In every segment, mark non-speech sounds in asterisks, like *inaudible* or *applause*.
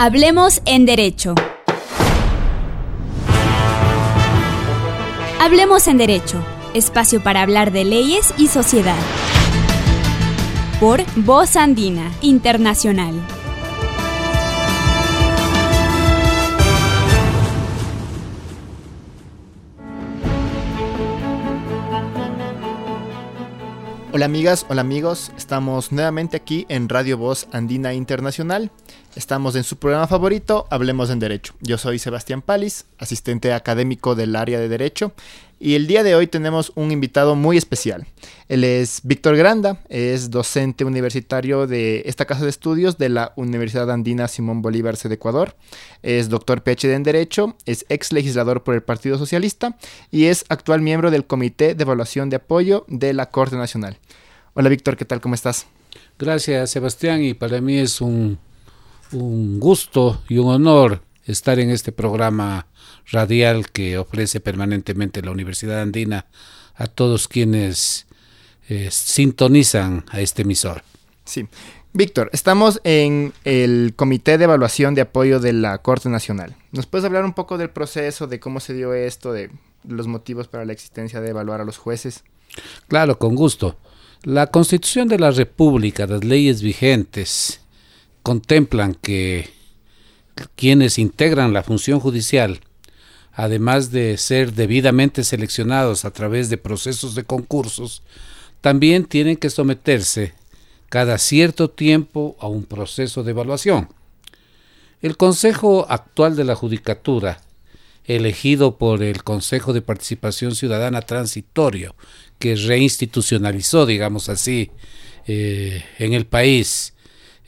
Hablemos en Derecho. Hablemos en Derecho, espacio para hablar de leyes y sociedad. Por Voz Andina Internacional. Hola amigas, hola amigos, estamos nuevamente aquí en Radio Voz Andina Internacional. Estamos en su programa favorito, Hablemos en Derecho. Yo soy Sebastián Palis, asistente académico del área de Derecho, y el día de hoy tenemos un invitado muy especial. Él es Víctor Granda, es docente universitario de esta casa de estudios de la Universidad Andina Simón Bolívar de Ecuador. Es doctor PhD en Derecho, es ex legislador por el Partido Socialista y es actual miembro del Comité de Evaluación de Apoyo de la Corte Nacional. Hola Víctor, ¿qué tal? ¿Cómo estás? Gracias Sebastián y para mí es un, un gusto y un honor estar en este programa radial que ofrece permanentemente la Universidad Andina a todos quienes eh, sintonizan a este emisor. Sí. Víctor, estamos en el Comité de Evaluación de Apoyo de la Corte Nacional. ¿Nos puedes hablar un poco del proceso, de cómo se dio esto, de los motivos para la existencia de evaluar a los jueces? Claro, con gusto. La Constitución de la República, las leyes vigentes, contemplan que quienes integran la función judicial, además de ser debidamente seleccionados a través de procesos de concursos, también tienen que someterse cada cierto tiempo a un proceso de evaluación. El Consejo actual de la Judicatura, elegido por el Consejo de Participación Ciudadana Transitorio, que reinstitucionalizó, digamos así, eh, en el país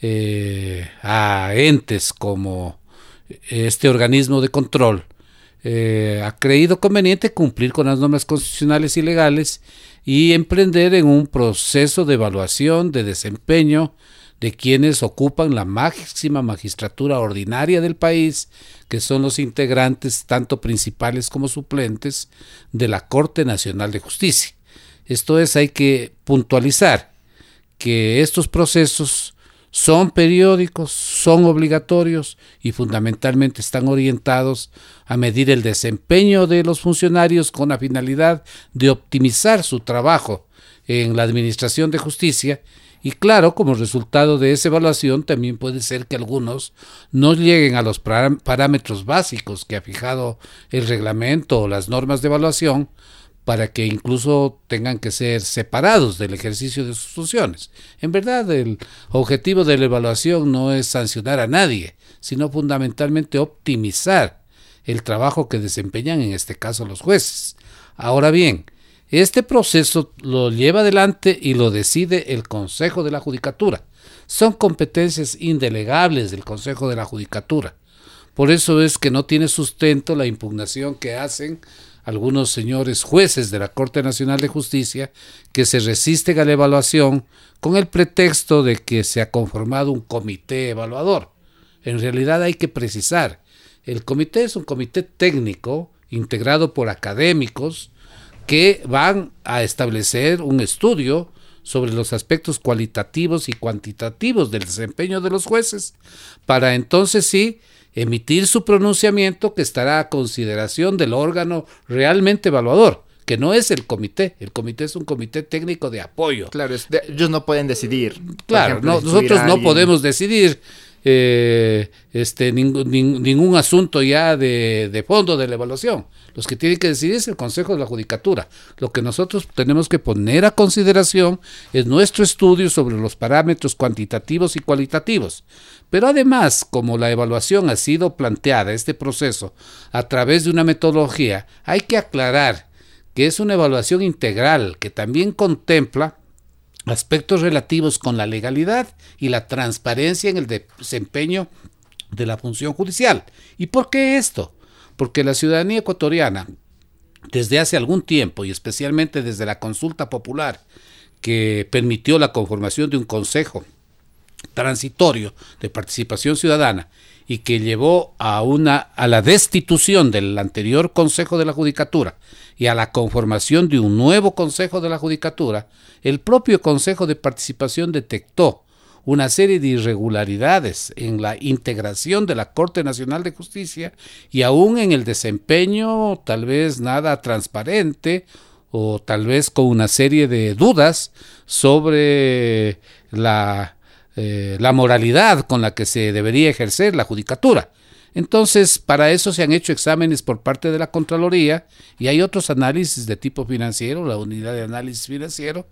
eh, a entes como este organismo de control eh, ha creído conveniente cumplir con las normas constitucionales y legales y emprender en un proceso de evaluación de desempeño de quienes ocupan la máxima magistratura ordinaria del país, que son los integrantes tanto principales como suplentes de la Corte Nacional de Justicia. Esto es, hay que puntualizar que estos procesos son periódicos, son obligatorios y fundamentalmente están orientados a medir el desempeño de los funcionarios con la finalidad de optimizar su trabajo en la Administración de Justicia. Y claro, como resultado de esa evaluación también puede ser que algunos no lleguen a los parámetros básicos que ha fijado el reglamento o las normas de evaluación, para que incluso tengan que ser separados del ejercicio de sus funciones. En verdad, el objetivo de la evaluación no es sancionar a nadie, sino fundamentalmente optimizar el trabajo que desempeñan en este caso los jueces. Ahora bien, este proceso lo lleva adelante y lo decide el Consejo de la Judicatura. Son competencias indelegables del Consejo de la Judicatura. Por eso es que no tiene sustento la impugnación que hacen algunos señores jueces de la Corte Nacional de Justicia que se resisten a la evaluación con el pretexto de que se ha conformado un comité evaluador. En realidad hay que precisar, el comité es un comité técnico integrado por académicos que van a establecer un estudio sobre los aspectos cualitativos y cuantitativos del desempeño de los jueces, para entonces sí emitir su pronunciamiento que estará a consideración del órgano realmente evaluador que no es el comité, el comité es un comité técnico de apoyo. Claro, ellos no pueden decidir. Claro, nosotros no podemos decidir eh, este, ningún asunto ya de, de, fondo de la evaluación. Los que tienen que decidir es el Consejo de la Judicatura. Lo que nosotros tenemos que poner a consideración es nuestro estudio sobre los parámetros cuantitativos y cualitativos. Pero además, como la evaluación ha sido planteada, este proceso, a través de una metodología, hay que aclarar que es una evaluación integral que también contempla aspectos relativos con la legalidad y la transparencia en el desempeño de la función judicial. ¿Y por qué esto? Porque la ciudadanía ecuatoriana, desde hace algún tiempo y especialmente desde la consulta popular que permitió la conformación de un consejo transitorio de participación ciudadana y que llevó a una a la destitución del anterior Consejo de la Judicatura y a la conformación de un nuevo Consejo de la Judicatura, el propio Consejo de Participación detectó una serie de irregularidades en la integración de la Corte Nacional de Justicia y aún en el desempeño tal vez nada transparente o tal vez con una serie de dudas sobre la, eh, la moralidad con la que se debería ejercer la judicatura. Entonces, para eso se han hecho exámenes por parte de la Contraloría y hay otros análisis de tipo financiero, la unidad de análisis financiero,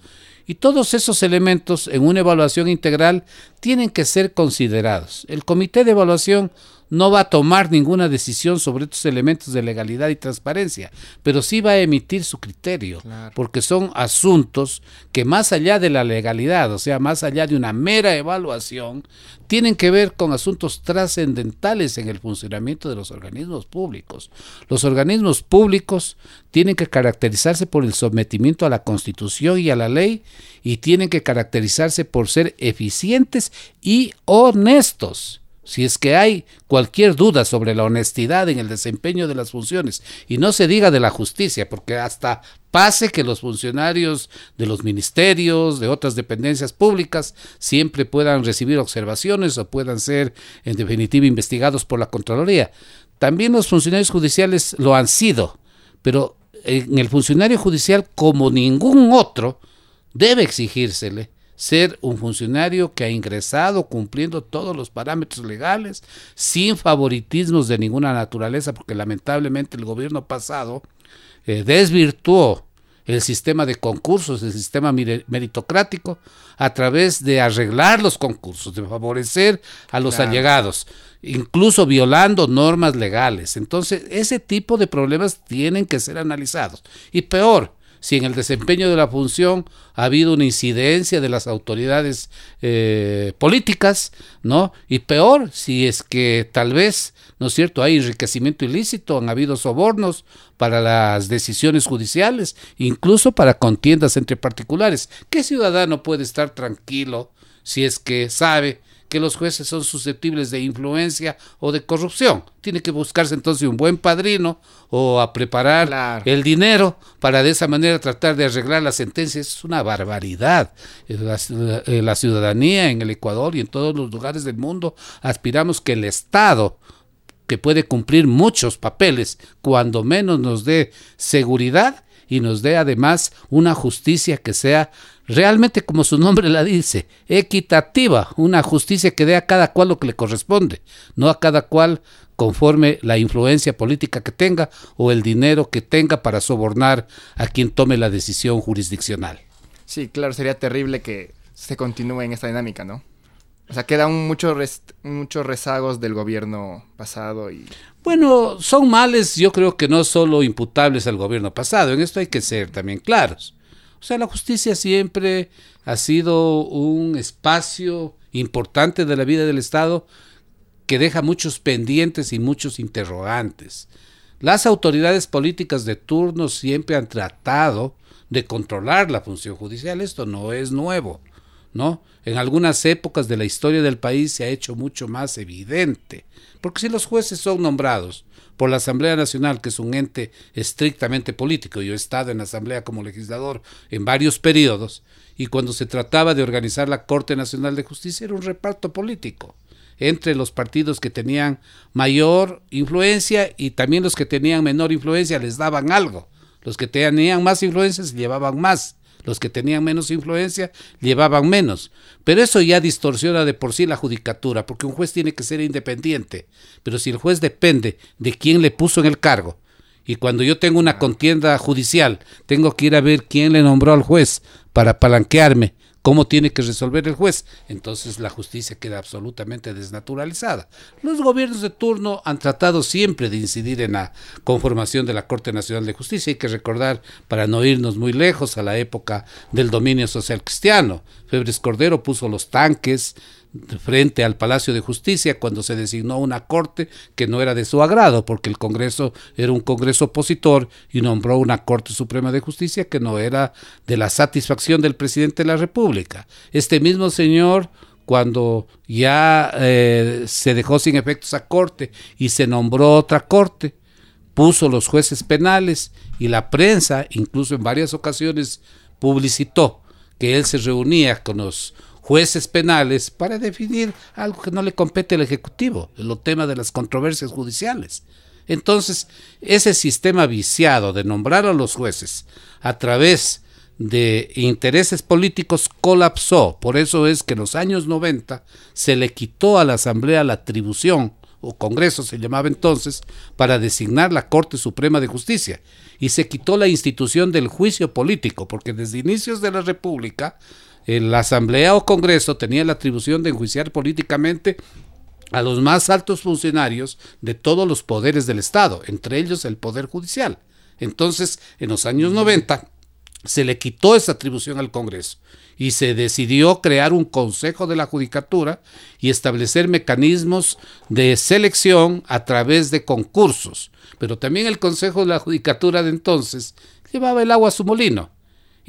y todos esos elementos en una evaluación integral tienen que ser considerados. El comité de evaluación no va a tomar ninguna decisión sobre estos elementos de legalidad y transparencia, pero sí va a emitir su criterio, porque son asuntos que más allá de la legalidad, o sea, más allá de una mera evaluación, tienen que ver con asuntos trascendentales en el funcionamiento de los organismos públicos. Los organismos públicos tienen que caracterizarse por el sometimiento a la Constitución y a la ley y tienen que caracterizarse por ser eficientes y honestos. Si es que hay cualquier duda sobre la honestidad en el desempeño de las funciones, y no se diga de la justicia, porque hasta pase que los funcionarios de los ministerios, de otras dependencias públicas, siempre puedan recibir observaciones o puedan ser, en definitiva, investigados por la Contraloría. También los funcionarios judiciales lo han sido, pero en el funcionario judicial, como ningún otro, debe exigírsele ser un funcionario que ha ingresado cumpliendo todos los parámetros legales, sin favoritismos de ninguna naturaleza, porque lamentablemente el gobierno pasado eh, desvirtuó el sistema de concursos, el sistema meritocrático, a través de arreglar los concursos, de favorecer a los allegados, incluso violando normas legales. Entonces, ese tipo de problemas tienen que ser analizados. Y peor, si en el desempeño de la función ha habido una incidencia de las autoridades eh, políticas, ¿no? Y peor, si es que tal vez, ¿no es cierto?, hay enriquecimiento ilícito, han habido sobornos para las decisiones judiciales, incluso para contiendas entre particulares. ¿Qué ciudadano puede estar tranquilo si es que sabe que los jueces son susceptibles de influencia o de corrupción. Tiene que buscarse entonces un buen padrino o a preparar el dinero para de esa manera tratar de arreglar la sentencia. Es una barbaridad. La, la ciudadanía en el Ecuador y en todos los lugares del mundo aspiramos que el Estado que puede cumplir muchos papeles, cuando menos nos dé seguridad y nos dé además una justicia que sea realmente como su nombre la dice, equitativa, una justicia que dé a cada cual lo que le corresponde, no a cada cual conforme la influencia política que tenga o el dinero que tenga para sobornar a quien tome la decisión jurisdiccional. Sí, claro, sería terrible que se continúe en esta dinámica, ¿no? O sea, quedan muchos muchos rezagos del gobierno pasado y... Bueno, son males yo creo que no solo imputables al gobierno pasado, en esto hay que ser también claros. O sea, la justicia siempre ha sido un espacio importante de la vida del Estado que deja muchos pendientes y muchos interrogantes. Las autoridades políticas de turno siempre han tratado de controlar la función judicial. Esto no es nuevo, ¿no? En algunas épocas de la historia del país se ha hecho mucho más evidente. Porque si los jueces son nombrados por la Asamblea Nacional, que es un ente estrictamente político. Yo he estado en la Asamblea como legislador en varios periodos y cuando se trataba de organizar la Corte Nacional de Justicia era un reparto político entre los partidos que tenían mayor influencia y también los que tenían menor influencia les daban algo. Los que tenían más influencia se llevaban más. Los que tenían menos influencia llevaban menos. Pero eso ya distorsiona de por sí la judicatura, porque un juez tiene que ser independiente. Pero si el juez depende de quién le puso en el cargo, y cuando yo tengo una contienda judicial, tengo que ir a ver quién le nombró al juez para palanquearme cómo tiene que resolver el juez. Entonces la justicia queda absolutamente desnaturalizada. Los gobiernos de turno han tratado siempre de incidir en la conformación de la Corte Nacional de Justicia. Hay que recordar, para no irnos muy lejos, a la época del dominio social cristiano. Febres Cordero puso los tanques frente al Palacio de Justicia cuando se designó una corte que no era de su agrado, porque el Congreso era un Congreso opositor y nombró una Corte Suprema de Justicia que no era de la satisfacción del presidente de la República. Este mismo señor cuando ya eh, se dejó sin efecto esa corte y se nombró otra corte, puso los jueces penales y la prensa, incluso en varias ocasiones, publicitó que él se reunía con los jueces penales para definir algo que no le compete al Ejecutivo, el tema de las controversias judiciales. Entonces, ese sistema viciado de nombrar a los jueces a través de intereses políticos colapsó. Por eso es que en los años 90 se le quitó a la Asamblea la atribución, o Congreso se llamaba entonces, para designar la Corte Suprema de Justicia. Y se quitó la institución del juicio político, porque desde inicios de la República, la Asamblea o Congreso tenía la atribución de enjuiciar políticamente a los más altos funcionarios de todos los poderes del Estado, entre ellos el Poder Judicial. Entonces, en los años 90, se le quitó esa atribución al Congreso y se decidió crear un Consejo de la Judicatura y establecer mecanismos de selección a través de concursos. Pero también el Consejo de la Judicatura de entonces llevaba el agua a su molino.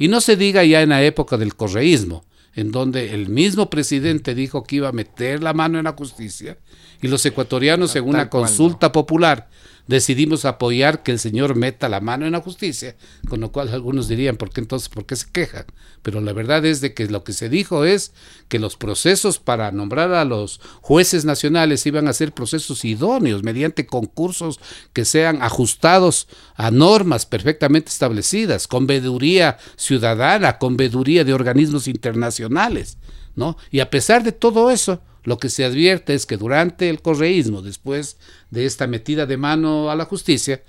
Y no se diga ya en la época del correísmo, en donde el mismo presidente dijo que iba a meter la mano en la justicia y los ecuatorianos en una consulta popular decidimos apoyar que el señor meta la mano en la justicia, con lo cual algunos dirían, ¿por qué entonces, por qué se quejan? Pero la verdad es de que lo que se dijo es que los procesos para nombrar a los jueces nacionales iban a ser procesos idóneos, mediante concursos que sean ajustados a normas perfectamente establecidas, con veeduría ciudadana, con veeduría de organismos internacionales, ¿no? Y a pesar de todo eso, lo que se advierte es que durante el correísmo, después de esta metida de mano a la justicia,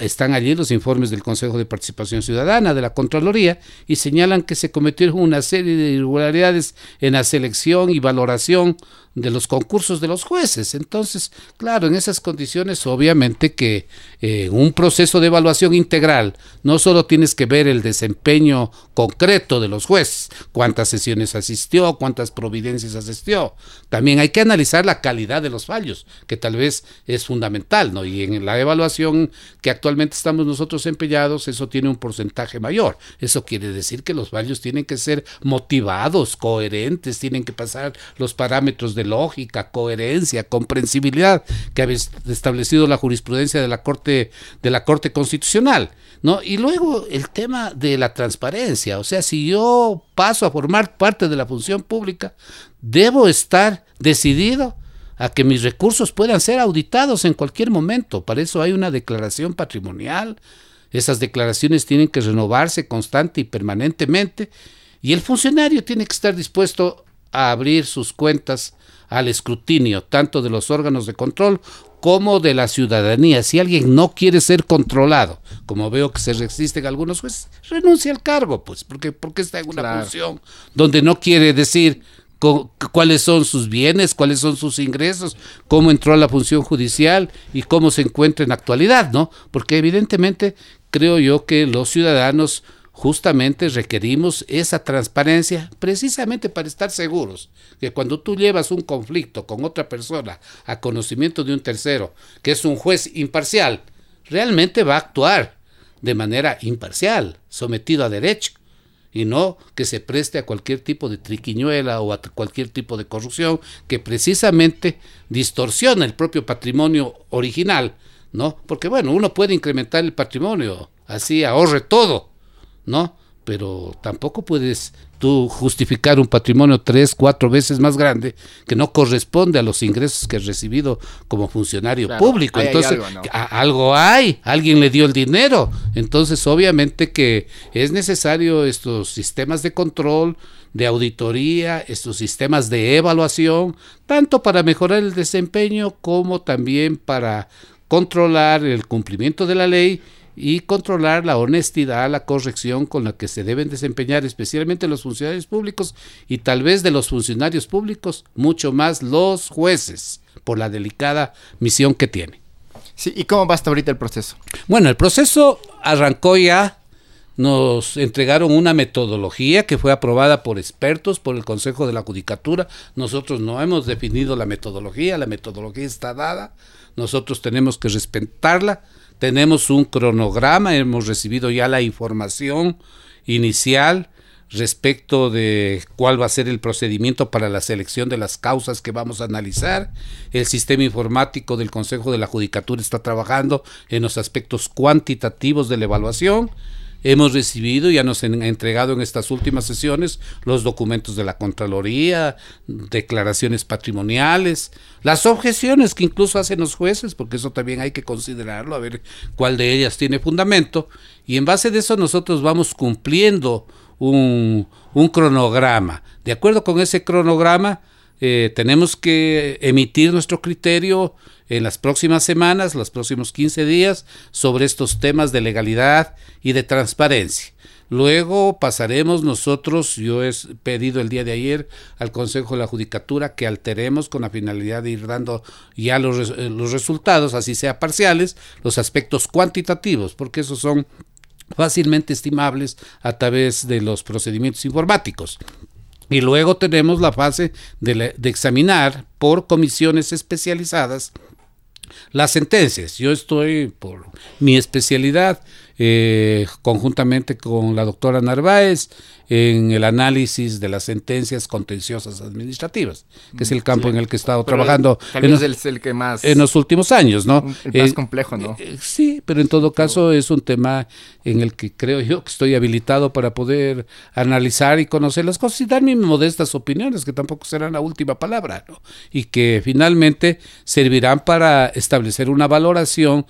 están allí los informes del Consejo de Participación Ciudadana, de la Contraloría, y señalan que se cometieron una serie de irregularidades en la selección y valoración de los concursos de los jueces. Entonces, claro, en esas condiciones, obviamente que eh, un proceso de evaluación integral no solo tienes que ver el desempeño concreto de los jueces, cuántas sesiones asistió, cuántas providencias asistió, también hay que analizar la calidad de los fallos, que tal vez es fundamental, ¿no? Y en la evaluación que actualmente estamos nosotros empeñados, eso tiene un porcentaje mayor. Eso quiere decir que los fallos tienen que ser motivados, coherentes, tienen que pasar los parámetros de lógica, coherencia, comprensibilidad que ha establecido la jurisprudencia de la Corte de la Corte Constitucional, ¿no? Y luego el tema de la transparencia, o sea, si yo paso a formar parte de la función pública, debo estar decidido a que mis recursos puedan ser auditados en cualquier momento. Para eso hay una declaración patrimonial. Esas declaraciones tienen que renovarse constante y permanentemente y el funcionario tiene que estar dispuesto a abrir sus cuentas al escrutinio tanto de los órganos de control como de la ciudadanía. Si alguien no quiere ser controlado, como veo que se resisten algunos jueces, renuncia al cargo, pues, porque, porque está en una función donde no quiere decir cuáles son sus bienes, cuáles son sus ingresos, cómo entró a la función judicial y cómo se encuentra en actualidad, ¿no? Porque evidentemente creo yo que los ciudadanos justamente requerimos esa transparencia precisamente para estar seguros que cuando tú llevas un conflicto con otra persona a conocimiento de un tercero, que es un juez imparcial, realmente va a actuar de manera imparcial, sometido a derecho, y no que se preste a cualquier tipo de triquiñuela o a cualquier tipo de corrupción que precisamente distorsiona el propio patrimonio original, ¿no? Porque bueno, uno puede incrementar el patrimonio, así ahorre todo, ¿no? Pero tampoco puedes tú justificar un patrimonio tres, cuatro veces más grande que no corresponde a los ingresos que has recibido como funcionario público. Entonces, algo, hay, alguien le dio el dinero. Entonces, obviamente que es necesario estos sistemas de control, de auditoría, estos sistemas de evaluación, tanto para mejorar el desempeño como también para controlar el cumplimiento de la ley y controlar la honestidad, la corrección con la que se deben desempeñar especialmente los funcionarios públicos y tal vez de los funcionarios públicos, mucho más los jueces, por la delicada misión que tiene. Sí, ¿y cómo va hasta ahorita el proceso? Bueno, el proceso arrancó ya, nos entregaron una metodología que fue aprobada por expertos, por el Consejo de la Judicatura. Nosotros no hemos definido la metodología, la metodología está dada, nosotros tenemos que respetarla tenemos un cronograma, hemos recibido ya la información inicial respecto de cuál va a ser el procedimiento para la selección de las causas que vamos a analizar. El sistema informático del Consejo de la Judicatura está trabajando en los aspectos cuantitativos de la evaluación hemos recibido, ya nos han entregado en estas últimas sesiones los documentos de la Contraloría, declaraciones patrimoniales, las objeciones que incluso hacen los jueces, porque eso también hay que considerarlo, a ver cuál de ellas tiene fundamento, y en base de eso nosotros vamos cumpliendo un, un cronograma. De acuerdo con ese cronograma, eh, tenemos que emitir nuestro criterio en las próximas semanas, los próximos 15 días, sobre estos temas de legalidad y de transparencia. Luego pasaremos nosotros, yo he pedido el día de ayer al Consejo de la Judicatura que alteremos con la finalidad de ir dando ya los, eh, los resultados, así sea parciales, los aspectos cuantitativos, porque esos son fácilmente estimables a través de los procedimientos informáticos. Y luego tenemos la fase de, examinar por comisiones especializadas las sentencias. Yo estoy por mi especialidad, eh, conjuntamente con la doctora Narváez, en el análisis de las sentencias contenciosas administrativas, que es el campo en el que he estado trabajando en, es el, que más en los últimos años, ¿no? El más complejo, ¿no? Eh, sí, pero en todo caso es un tema en el que creo yo que estoy habilitado para poder analizar y conocer las cosas y dar mis modestas opiniones, que tampoco serán la última palabra, ¿no? Y que finalmente servirán para establecer una valoración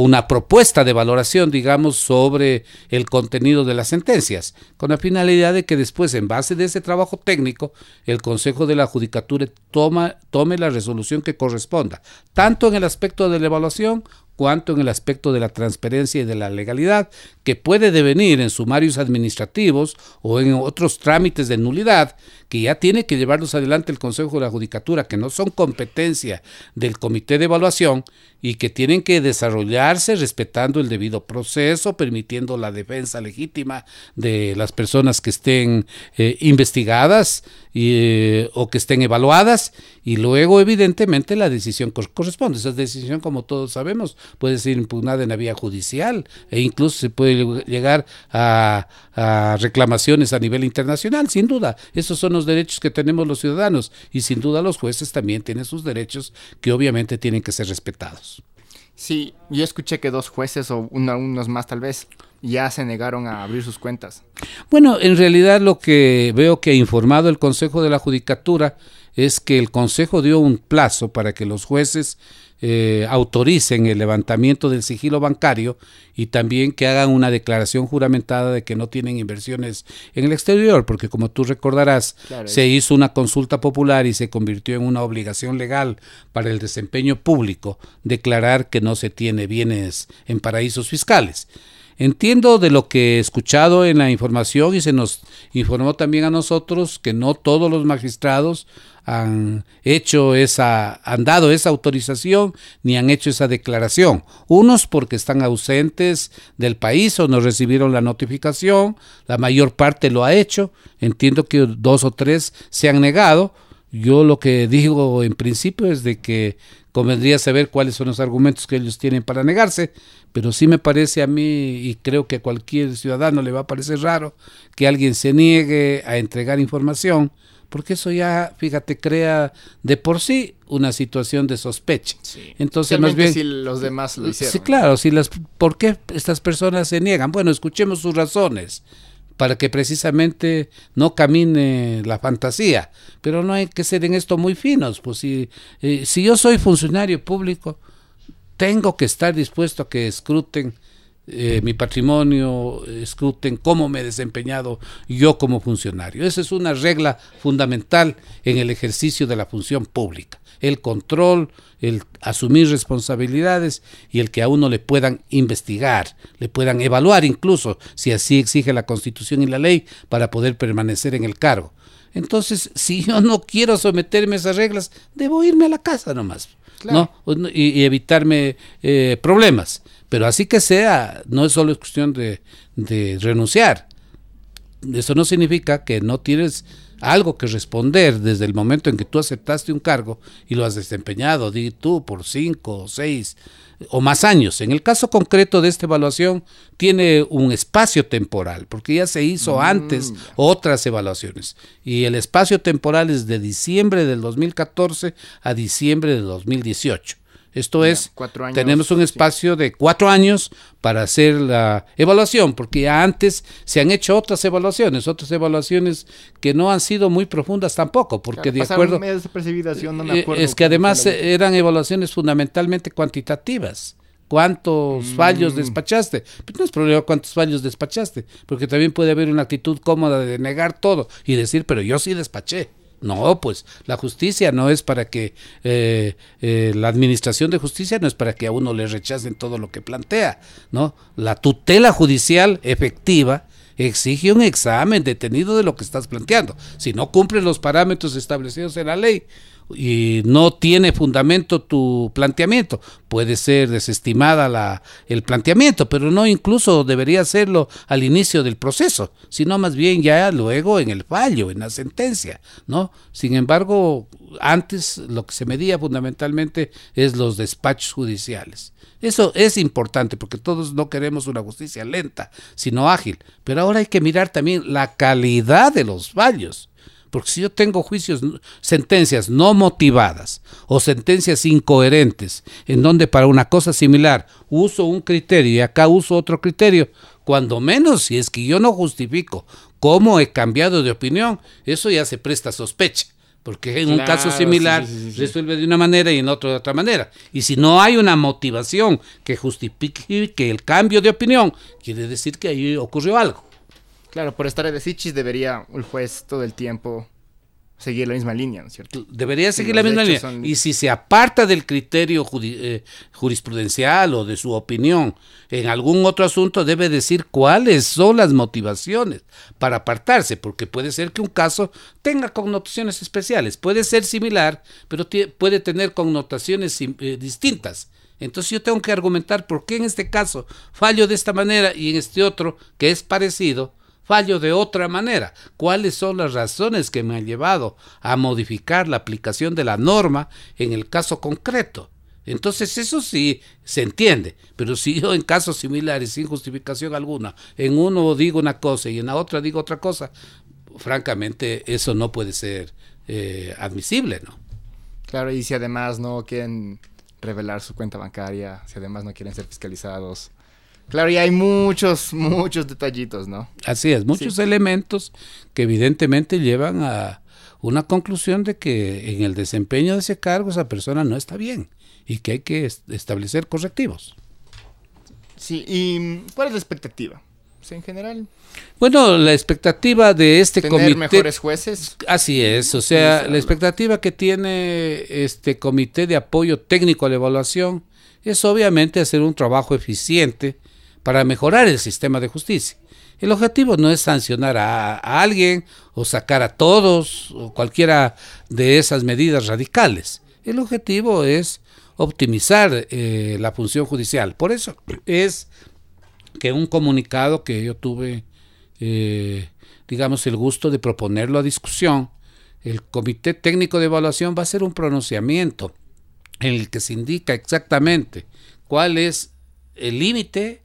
una propuesta de valoración, digamos, sobre el contenido de las sentencias, con la finalidad de que después, en base de ese trabajo técnico, el Consejo de la Judicatura toma, tome la resolución que corresponda, tanto en el aspecto de la evaluación cuanto en el aspecto de la transparencia y de la legalidad, que puede devenir en sumarios administrativos o en otros trámites de nulidad, que ya tiene que llevarlos adelante el Consejo de la Judicatura, que no son competencia del Comité de Evaluación y que tienen que desarrollarse respetando el debido proceso, permitiendo la defensa legítima de las personas que estén eh, investigadas eh, o que estén evaluadas y luego evidentemente la decisión corresponde. Esa decisión, como todos sabemos, puede ser impugnada en la vía judicial e incluso se puede llegar a, a reclamaciones a nivel internacional, sin duda. Esos son los derechos que tenemos los ciudadanos y sin duda los jueces también tienen sus derechos que obviamente tienen que ser respetados. Sí, yo escuché que dos jueces o unos más tal vez ya se negaron a abrir sus cuentas. Bueno, en realidad lo que veo que ha informado el Consejo de la Judicatura es que el Consejo dio un plazo para que los jueces eh, autoricen el levantamiento del sigilo bancario y también que hagan una declaración juramentada de que no tienen inversiones en el exterior, porque como tú recordarás, se hizo una consulta popular y se convirtió en una obligación legal para el desempeño público declarar que no se tiene bienes en paraísos fiscales. Entiendo de lo que he escuchado en la información y se nos informó también a nosotros que no todos los magistrados han hecho esa, han dado esa autorización ni han hecho esa declaración. Unos porque están ausentes del país o no recibieron la notificación, la mayor parte lo ha hecho, entiendo que dos o tres se han negado. Yo lo que digo en principio es de que convendría saber cuáles son los argumentos que ellos tienen para negarse, pero sí me parece a mí y creo que a cualquier ciudadano le va a parecer raro que alguien se niegue a entregar información porque eso ya, fíjate, crea de por sí una situación de sospecha. Entonces, más bien si los demás lo hicieron. Sí, claro, si las ¿por qué estas personas se niegan? Bueno, escuchemos sus razones para que precisamente no camine la fantasía, pero no hay que ser en esto muy finos, pues si eh, si yo soy funcionario público, tengo que estar dispuesto a que escruten eh, mi patrimonio, escruten cómo me he desempeñado yo como funcionario. Esa es una regla fundamental en el ejercicio de la función pública. El control, el asumir responsabilidades y el que a uno le puedan investigar, le puedan evaluar incluso, si así exige la Constitución y la ley, para poder permanecer en el cargo. Entonces, si yo no quiero someterme a esas reglas, debo irme a la casa nomás. ¿No? Y, evitarme eh, problemas. Pero así que sea, no es solo cuestión de, de renunciar. Eso no significa que no tienes algo que responder desde el momento en que tú aceptaste un cargo y lo has desempeñado, di tú, por cinco o seis o más años. En el caso concreto de esta evaluación, tiene un espacio temporal, porque ya se hizo mm, antes otras evaluaciones. Y el espacio temporal es de diciembre del 2014 a diciembre del 2018. Esto es, tenemos un espacio de cuatro años para hacer la evaluación, porque ya antes se han hecho otras evaluaciones, otras evaluaciones que no han sido muy profundas tampoco, porque de acuerdo... Eh, es que además eran evaluaciones fundamentalmente cuantitativas cuántos mm. fallos despachaste. Pero no es problema cuántos fallos despachaste, porque también puede haber una actitud cómoda de negar todo y decir, pero yo sí despaché. No, pues la justicia no es para que eh, eh, la administración de justicia no es para que a uno le rechacen todo lo que plantea, ¿no? La tutela judicial efectiva exige un examen detenido de lo que estás planteando. Si no cumple los parámetros establecidos en la ley, y no tiene fundamento tu planteamiento. Puede ser desestimada la, el planteamiento, pero no incluso debería hacerlo al inicio del proceso, sino más bien ya luego en el fallo, en la sentencia, ¿no? Sin embargo, antes lo que se medía fundamentalmente es los despachos judiciales. Eso es importante porque todos no queremos una justicia lenta, sino ágil. Pero ahora hay que mirar también la calidad de los fallos. Porque si yo tengo juicios, sentencias no motivadas o sentencias incoherentes, en donde para una cosa similar uso un criterio y acá uso otro criterio, cuando menos si es que yo no justifico cómo he cambiado de opinión, eso ya se presta sospecha. Porque en un caso similar resuelve de una manera y en otro de otra manera. Y si no hay una motivación que justifique el cambio de opinión, quiere decir que ahí ocurrió algo. Claro, por estar de Sichis debería el juez todo el tiempo seguir la misma línea, ¿no es cierto? Debería seguir la misma línea. Y si se aparta del criterio eh, jurisprudencial o de su opinión en algún otro asunto, debe decir cuáles son las motivaciones para apartarse, porque puede ser que un caso tenga connotaciones especiales, puede ser similar, pero puede tener connotaciones eh, distintas. Entonces yo tengo que argumentar por qué en este caso fallo de esta manera y en este otro, que es parecido, fallo de otra manera. ¿Cuáles son las razones que me han llevado a modificar la aplicación de la norma en el caso concreto? Entonces eso sí se entiende, pero si yo en casos similares sin justificación alguna, en uno digo una cosa y en la otra digo otra cosa, francamente eso no puede ser eh, admisible, ¿no? Claro, y si además no quieren revelar su cuenta bancaria, si además no quieren ser fiscalizados, Claro, y hay muchos, *laughs* muchos detallitos, ¿no? Así es, muchos elementos que evidentemente llevan a una conclusión de que en el desempeño de ese cargo esa persona no está bien y que hay que establecer correctivos. Sí, ¿y cuál es la expectativa? en general. Bueno, la expectativa de este Tener comité. mejores jueces. Así es, o sea, la expectativa que tiene este comité de apoyo técnico a la evaluación es obviamente hacer un trabajo eficiente para mejorar el sistema de justicia. El objetivo no es sancionar a, alguien o sacar a todos o cualquiera de esas medidas radicales. El objetivo es optimizar eh, la función judicial. Por eso es que un comunicado que yo tuve, eh, digamos, el gusto de proponerlo a discusión, el Comité Técnico de Evaluación va a hacer un pronunciamiento en el que se indica exactamente cuál es el límite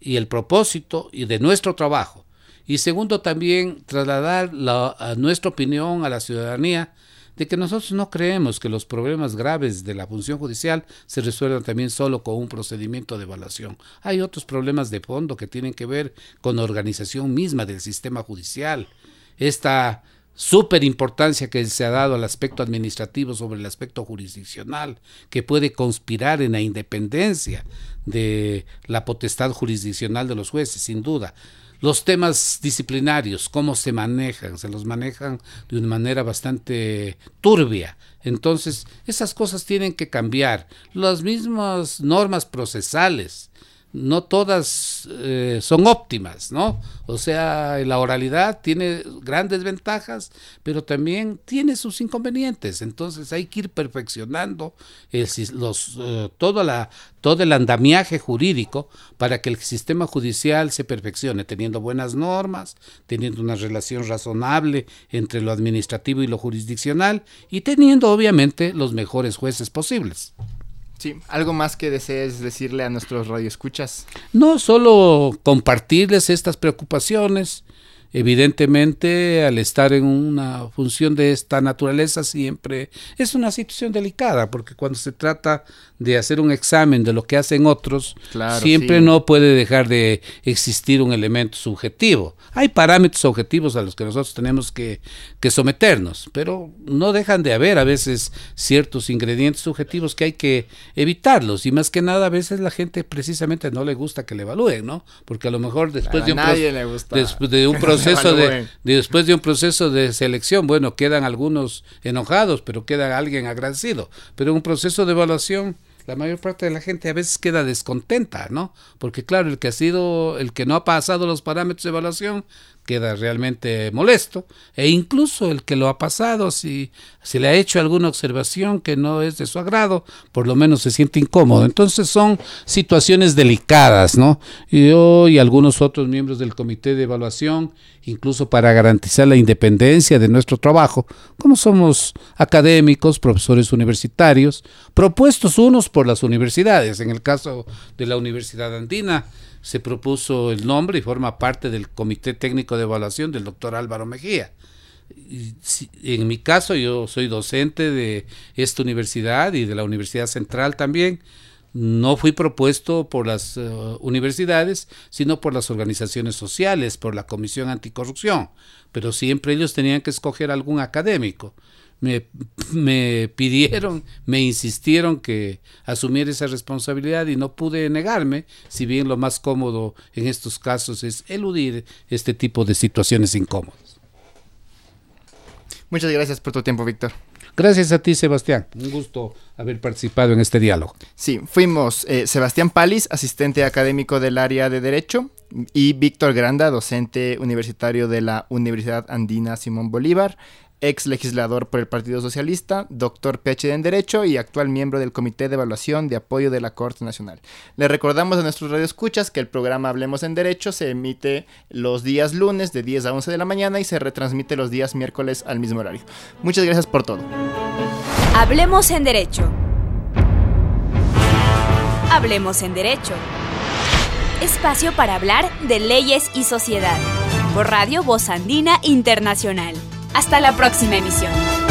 y el propósito y de nuestro trabajo. Y segundo, también trasladar la, nuestra opinión a la ciudadanía de que nosotros no creemos que los problemas graves de la función judicial se resuelvan también solo con un procedimiento de evaluación. Hay otros problemas de fondo que tienen que ver con la organización misma del sistema judicial. Esta súper importancia que se ha dado al aspecto administrativo sobre el aspecto jurisdiccional, que puede conspirar en la independencia de la potestad jurisdiccional de los jueces, sin duda. Los temas disciplinarios, cómo se manejan, se los manejan de una manera bastante turbia. Entonces, esas cosas tienen que cambiar. Las mismas normas procesales, no todas eh, son óptimas, ¿no? O sea, la oralidad tiene grandes ventajas, pero también tiene sus inconvenientes. Entonces hay que ir perfeccionando el, los, eh, todo, el andamiaje jurídico para que el sistema judicial se perfeccione, teniendo buenas normas, teniendo una relación razonable entre lo administrativo y lo jurisdiccional y teniendo obviamente los mejores jueces posibles. Sí, algo más que desees decirle a nuestros radioescuchas. No, solo compartirles estas preocupaciones, Evidentemente, al estar en una función de esta naturaleza siempre es una situación delicada, porque cuando se trata de hacer un examen de lo que hacen otros, siempre no puede dejar de existir un elemento subjetivo. Hay parámetros objetivos a los que nosotros tenemos que, que someternos, pero no dejan de haber a veces ciertos ingredientes subjetivos que hay que evitarlos y más que nada a veces la gente precisamente no le gusta que le evalúen, ¿no? Porque a lo mejor después de un, después de un proceso *laughs* de, después de un proceso de selección, bueno, quedan algunos enojados, pero queda alguien agradecido, pero un proceso de evaluación la mayor parte de la gente a veces queda descontenta, ¿no? Porque claro, el que ha sido, el que no ha pasado los parámetros de evaluación, queda realmente molesto e incluso el que lo ha pasado si se le ha hecho alguna observación que no es de su agrado por lo menos se siente incómodo. Entonces son situaciones delicadas no yo y algunos otros miembros del comité de evaluación incluso para garantizar la independencia de nuestro trabajo como somos académicos profesores universitarios propuestos unos por las universidades. En el caso de la universidad andina se propuso el nombre y forma parte del Comité Técnico de Evaluación del doctor Álvaro Mejía. en mi caso, yo soy docente de esta universidad y de la Universidad Central también. No fui propuesto por las eh, universidades, sino por las organizaciones sociales, por la Comisión Anticorrupción, pero siempre ellos tenían que escoger algún académico me, me, pidieron, me insistieron que asumiera esa responsabilidad y no pude negarme, si bien lo más cómodo en estos casos es eludir este tipo de situaciones incómodas. Muchas gracias por tu tiempo, Víctor. Gracias a ti, Sebastián. Un gusto haber participado en este diálogo. Sí, fuimos eh, Sebastián Palis, asistente académico del área de Derecho, y Víctor Granda, docente universitario de la Universidad Andina Simón Bolívar ex legislador por el Partido Socialista, doctor PhD en Derecho y actual miembro del Comité de Evaluación de Apoyo de la Corte Nacional. Le recordamos a nuestros radioescuchas que el programa Hablemos en Derecho se emite los días lunes de 10 a 11 de la mañana y se retransmite los días miércoles al mismo horario. Muchas gracias por todo. Hablemos en Derecho. Hablemos en Derecho. Espacio para hablar de leyes y sociedad. Por Radio Voz Andina Internacional. Hasta la próxima emisión.